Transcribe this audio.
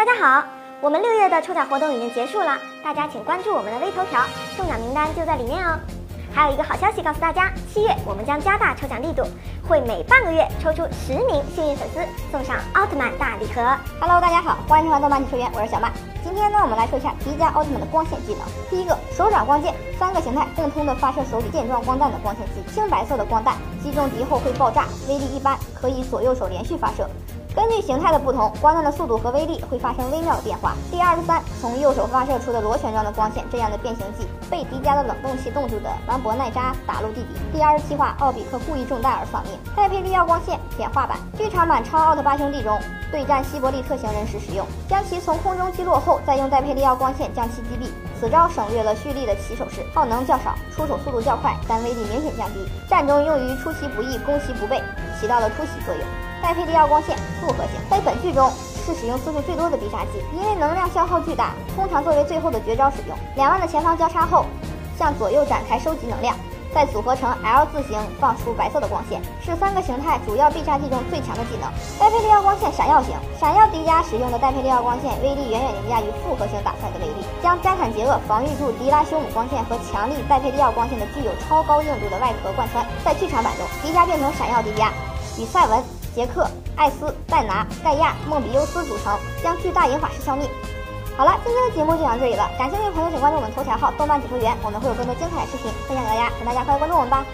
大家好，我们六月的抽奖活动已经结束了，大家请关注我们的微头条，中奖名单就在里面哦。还有一个好消息告诉大家，七月我们将加大抽奖力度，会每半个月抽出十名幸运粉丝，送上奥特曼大礼盒。Hello，大家好，欢迎收看动漫解说员，我是小曼。今天呢，我们来说一下迪迦奥特曼的光线技能。第一个，手掌光剑，三个形态共通的发射手里剑状光弹的光线器，青白色的光弹击中敌后会爆炸，威力一般，可以左右手连续发射。根据形态的不同，光弹的速度和威力会发生微妙的变化。第二十三，从右手发射出的螺旋状的光线，这样的变形计被迪迦的冷冻器冻住的兰博奈扎打入地底。第二十七话，奥比克故意中弹而丧命。戴佩利奥光线简化版，剧场版超奥特八兄弟中对战希伯利特型人时使用，将其从空中击落后，再用戴佩利奥光线将其击毙。此招省略了蓄力的起手式，耗能较少，出手速度较快，但威力明显降低。战中用于出其不意，攻其不备，起到了突袭作用。戴佩利奥光线复合型，在本剧中是使用次数最多的必杀技，因为能量消耗巨大，通常作为最后的绝招使用。两万的前方交叉后，向左右展开收集能量，再组合成 L 字形放出白色的光线，是三个形态主要必杀技中最强的技能。戴佩利奥光线闪耀型，闪耀迪迦使用的戴佩利奥光线威力远远凌驾于复合型打出来的威力，将加坦杰厄防御住迪拉修姆光线和强力戴佩利奥光线的具有超高硬度的外壳贯穿。在剧场版中，迪迦变成闪耀迪迦，与赛文。杰克、艾斯、戴拿、盖亚、梦比优斯组成，将巨大银法师消灭。好了，今天的节目就讲到这里了，感兴趣的朋友请关注我们头条号“动漫解说员”，我们会有更多精彩的视频分享给大家，请大家快来关注我们吧。